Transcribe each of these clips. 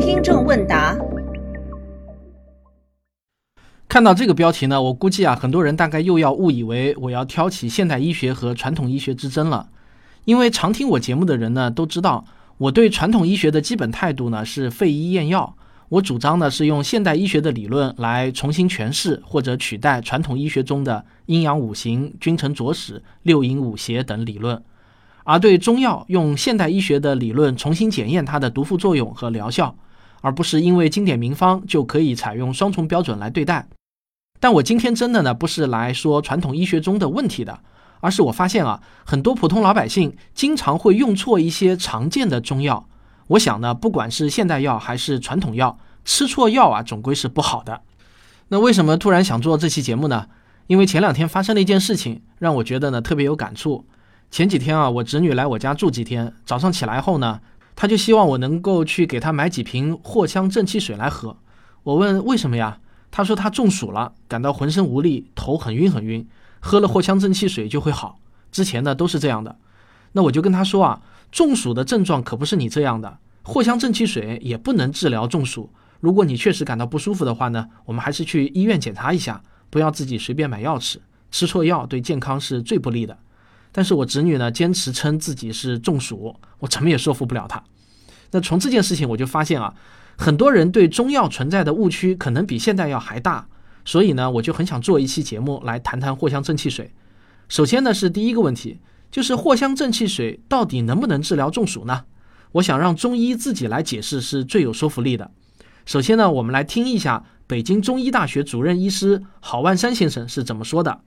听众问答。看到这个标题呢，我估计啊，很多人大概又要误以为我要挑起现代医学和传统医学之争了。因为常听我节目的人呢，都知道我对传统医学的基本态度呢是废医验药。我主张呢是用现代医学的理论来重新诠释或者取代传统医学中的阴阳五行、君臣佐使、六淫五邪等理论，而对中药用现代医学的理论重新检验它的毒副作用和疗效，而不是因为经典名方就可以采用双重标准来对待。但我今天真的呢不是来说传统医学中的问题的，而是我发现啊，很多普通老百姓经常会用错一些常见的中药。我想呢，不管是现代药还是传统药，吃错药啊，总归是不好的。那为什么突然想做这期节目呢？因为前两天发生了一件事情，让我觉得呢特别有感触。前几天啊，我侄女来我家住几天，早上起来后呢，她就希望我能够去给她买几瓶藿香正气水来喝。我问为什么呀？她说她中暑了，感到浑身无力，头很晕很晕，喝了藿香正气水就会好。之前呢都是这样的。那我就跟她说啊。中暑的症状可不是你这样的，藿香正气水也不能治疗中暑。如果你确实感到不舒服的话呢，我们还是去医院检查一下，不要自己随便买药吃，吃错药对健康是最不利的。但是我侄女呢，坚持称自己是中暑，我怎么也说服不了她。那从这件事情我就发现啊，很多人对中药存在的误区可能比现代药还大，所以呢，我就很想做一期节目来谈谈藿香正气水。首先呢，是第一个问题。就是藿香正气水到底能不能治疗中暑呢？我想让中医自己来解释是最有说服力的。首先呢，我们来听一下北京中医大学主任医师郝万山先生是怎么说的。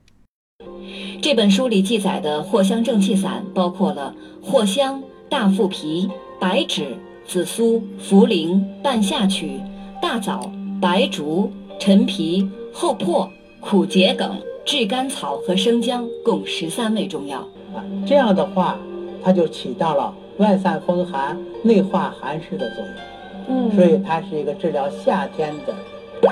这本书里记载的藿香正气散包括了藿香、大附皮、白芷、紫苏、茯苓、半夏曲、大枣、白术、陈皮、厚朴、苦桔梗、炙甘草和生姜，共十三味中药。啊这样的话，它就起到了外散风寒、内化寒湿的作用。嗯，所以它是一个治疗夏天的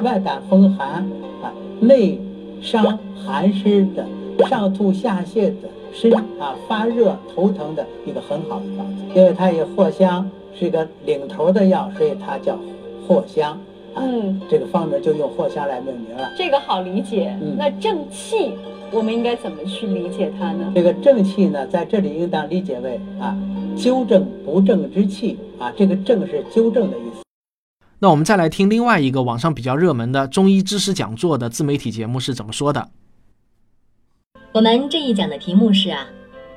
外感风寒啊、内伤寒湿的、上吐下泻的、身啊发热头疼的一个很好的方子。因为它以藿香是一个领头的药，所以它叫藿香。嗯，这个方子就用藿香来命名了。这个好理解。那正气。我们应该怎么去理解它呢？这个正气呢，在这里应当理解为啊，纠正不正之气啊。这个正是纠正的意思。那我们再来听另外一个网上比较热门的中医知识讲座的自媒体节目是怎么说的。我们这一讲的题目是啊，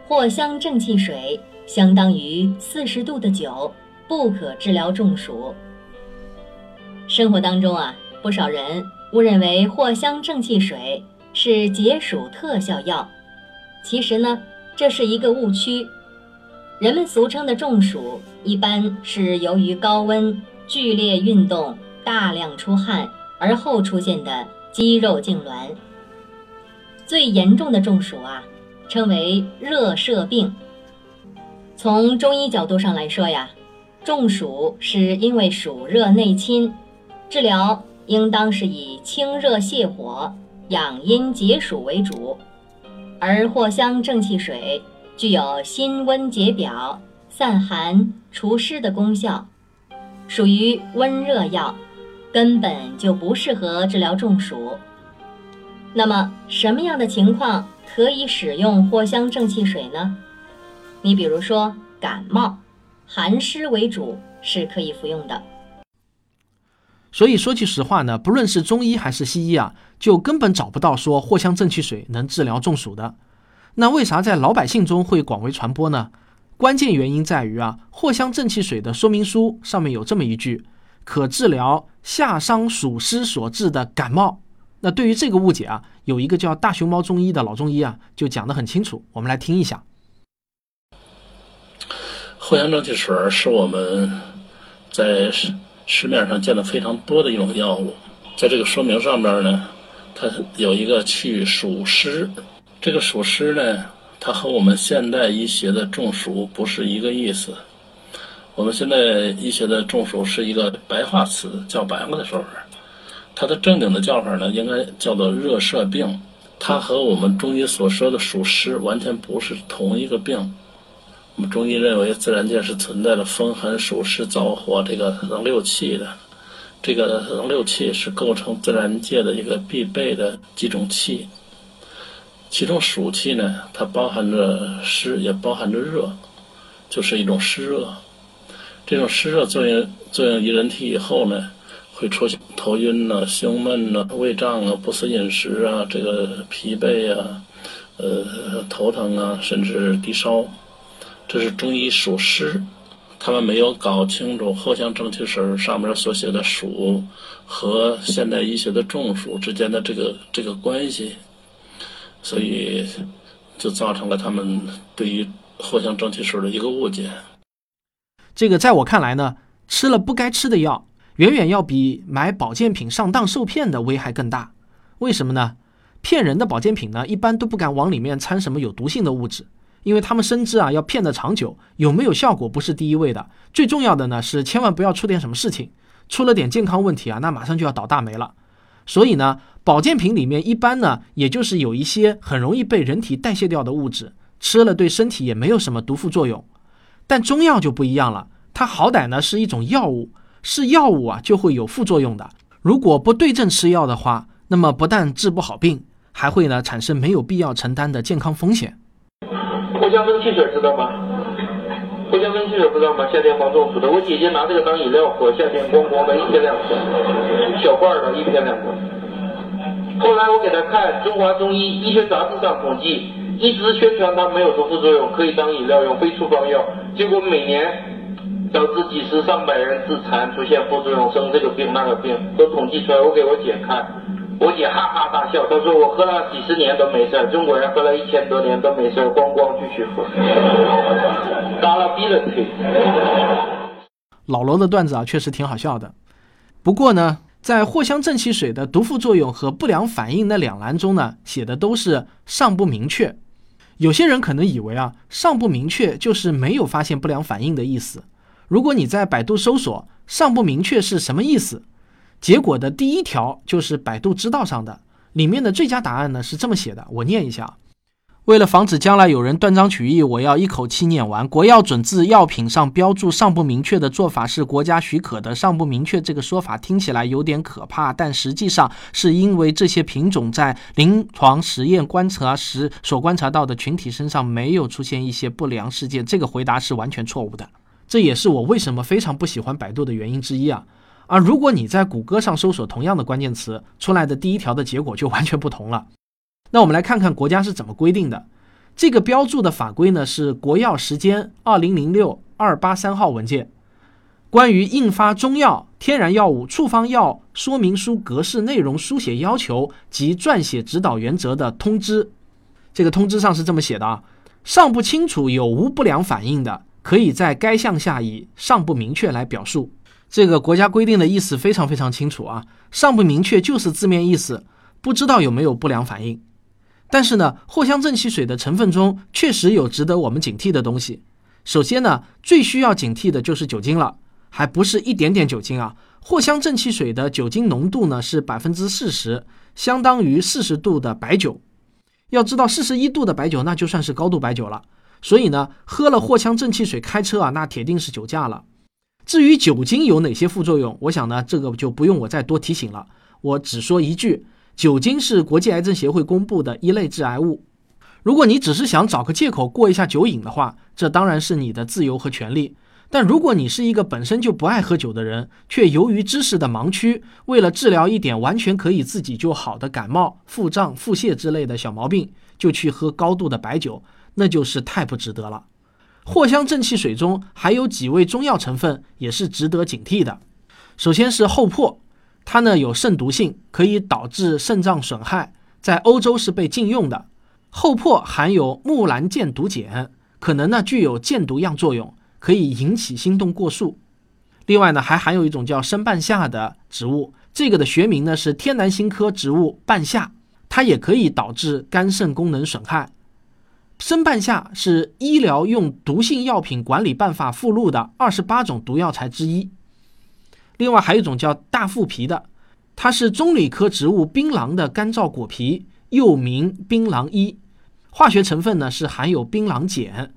藿香正气水相当于四十度的酒，不可治疗中暑。生活当中啊，不少人误认为藿香正气水。是解暑特效药，其实呢，这是一个误区。人们俗称的中暑，一般是由于高温、剧烈运动、大量出汗而后出现的肌肉痉挛。最严重的中暑啊，称为热射病。从中医角度上来说呀，中暑是因为暑热内侵，治疗应当是以清热泻火。养阴解暑为主，而藿香正气水具有辛温解表、散寒除湿的功效，属于温热药，根本就不适合治疗中暑。那么，什么样的情况可以使用藿香正气水呢？你比如说感冒，寒湿为主是可以服用的。所以说句实话呢，不论是中医还是西医啊，就根本找不到说藿香正气水能治疗中暑的。那为啥在老百姓中会广为传播呢？关键原因在于啊，藿香正气水的说明书上面有这么一句：可治疗夏伤暑湿所致的感冒。那对于这个误解啊，有一个叫大熊猫中医的老中医啊，就讲得很清楚。我们来听一下。藿香正气水是我们在。市面上见的非常多的一种药物，在这个说明上面呢，它有一个去暑湿。这个暑湿呢，它和我们现代医学的中暑不是一个意思。我们现在医学的中暑是一个白话词，叫白话的说法。它的正经的叫法呢，应该叫做热射病。它和我们中医所说的暑湿完全不是同一个病。我们中医认为，自然界是存在着风寒暑湿燥火这个能六气的，这个能六气是构成自然界的一个必备的几种气。其中暑气呢，它包含着湿，也包含着热，就是一种湿热。这种湿热作用作用于人体以后呢，会出现头晕呐、胸闷呐、胃胀啊、不思饮食啊、这个疲惫啊、呃头疼啊，甚至低烧。这是中医属湿，他们没有搞清楚藿香正气水上面所写的暑和现代医学的中暑之间的这个这个关系，所以就造成了他们对于藿香正气水的一个误解。这个在我看来呢，吃了不该吃的药，远远要比买保健品上当受骗的危害更大。为什么呢？骗人的保健品呢，一般都不敢往里面掺什么有毒性的物质。因为他们深知啊，要骗得长久，有没有效果不是第一位的，最重要的呢是千万不要出点什么事情，出了点健康问题啊，那马上就要倒大霉了。所以呢，保健品里面一般呢，也就是有一些很容易被人体代谢掉的物质，吃了对身体也没有什么毒副作用。但中药就不一样了，它好歹呢是一种药物，是药物啊就会有副作用的。如果不对症吃药的话，那么不但治不好病，还会呢产生没有必要承担的健康风险。藿香正气水知道吗？藿香正气水知道吗？夏天防中暑的，我姐姐拿这个当饮料喝，夏天咣咣的一天两次，小罐的，一天两次。后来我给她看《中华中医医学杂志》上统计，一直宣传它没有毒副作用，可以当饮料用，非处方药。结果每年导致几十上百人致残，出现副作用，生这个病那个病，都统计出来。我给我姐看。我姐哈哈大笑，她说：“我喝了几十年都没事中国人喝了一千多年都没事咣咣继续喝，嘎了逼了腿。”老罗的段子啊，确实挺好笑的。不过呢，在藿香正气水的毒副作用和不良反应那两栏中呢，写的都是尚不明确。有些人可能以为啊，尚不明确就是没有发现不良反应的意思。如果你在百度搜索“尚不明确”是什么意思？结果的第一条就是百度知道上的，里面的最佳答案呢是这么写的，我念一下。为了防止将来有人断章取义，我要一口气念完。国药准字药品上标注尚不明确的做法是国家许可的。尚不明确这个说法听起来有点可怕，但实际上是因为这些品种在临床实验观察时所观察到的群体身上没有出现一些不良事件。这个回答是完全错误的，这也是我为什么非常不喜欢百度的原因之一啊。而如果你在谷歌上搜索同样的关键词，出来的第一条的结果就完全不同了。那我们来看看国家是怎么规定的。这个标注的法规呢是国药时间二零零六二八三号文件，关于印发中药、天然药物处方药说明书格式内容书写要求及撰写指导原则的通知。这个通知上是这么写的啊：尚不清楚有无不良反应的，可以在该项下以尚不明确来表述。这个国家规定的意思非常非常清楚啊，尚不明确就是字面意思，不知道有没有不良反应。但是呢，藿香正气水的成分中确实有值得我们警惕的东西。首先呢，最需要警惕的就是酒精了，还不是一点点酒精啊。藿香正气水的酒精浓度呢是百分之四十，相当于四十度的白酒。要知道，四十一度的白酒那就算是高度白酒了。所以呢，喝了藿香正气水开车啊，那铁定是酒驾了。至于酒精有哪些副作用，我想呢，这个就不用我再多提醒了。我只说一句，酒精是国际癌症协会公布的一类致癌物。如果你只是想找个借口过一下酒瘾的话，这当然是你的自由和权利。但如果你是一个本身就不爱喝酒的人，却由于知识的盲区，为了治疗一点完全可以自己就好的感冒、腹胀、腹泻之类的小毛病，就去喝高度的白酒，那就是太不值得了。藿香正气水中还有几味中药成分，也是值得警惕的。首先是厚朴，它呢有肾毒性，可以导致肾脏损害，在欧洲是被禁用的。厚朴含有木兰箭毒碱，可能呢具有箭毒样作用，可以引起心动过速。另外呢还含有一种叫生半夏的植物，这个的学名呢是天南星科植物半夏，它也可以导致肝肾功能损害。生半夏是医疗用毒性药品管理办法附录的二十八种毒药材之一。另外还有一种叫大腹皮的，它是棕榈科植物槟榔的干燥果皮，又名槟榔衣。化学成分呢是含有槟榔碱，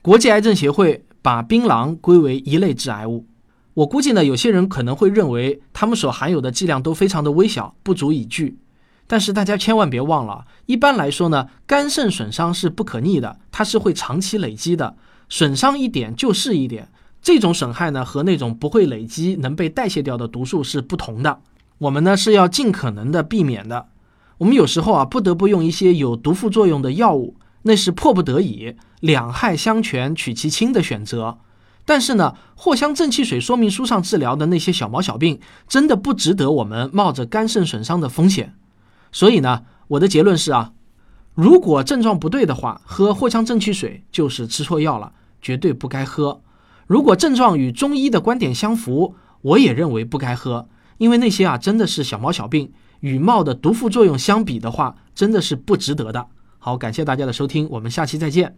国际癌症协会把槟榔归为一类致癌物。我估计呢，有些人可能会认为它们所含有的剂量都非常的微小，不足以惧。但是大家千万别忘了，一般来说呢，肝肾损伤是不可逆的，它是会长期累积的，损伤一点就是一点。这种损害呢，和那种不会累积、能被代谢掉的毒素是不同的。我们呢是要尽可能的避免的。我们有时候啊，不得不用一些有毒副作用的药物，那是迫不得已、两害相权取其轻的选择。但是呢，藿香正气水说明书上治疗的那些小毛小病，真的不值得我们冒着肝肾损伤的风险。所以呢，我的结论是啊，如果症状不对的话，喝藿香正气水就是吃错药了，绝对不该喝。如果症状与中医的观点相符，我也认为不该喝，因为那些啊真的是小毛小病，与冒的毒副作用相比的话，真的是不值得的。好，感谢大家的收听，我们下期再见。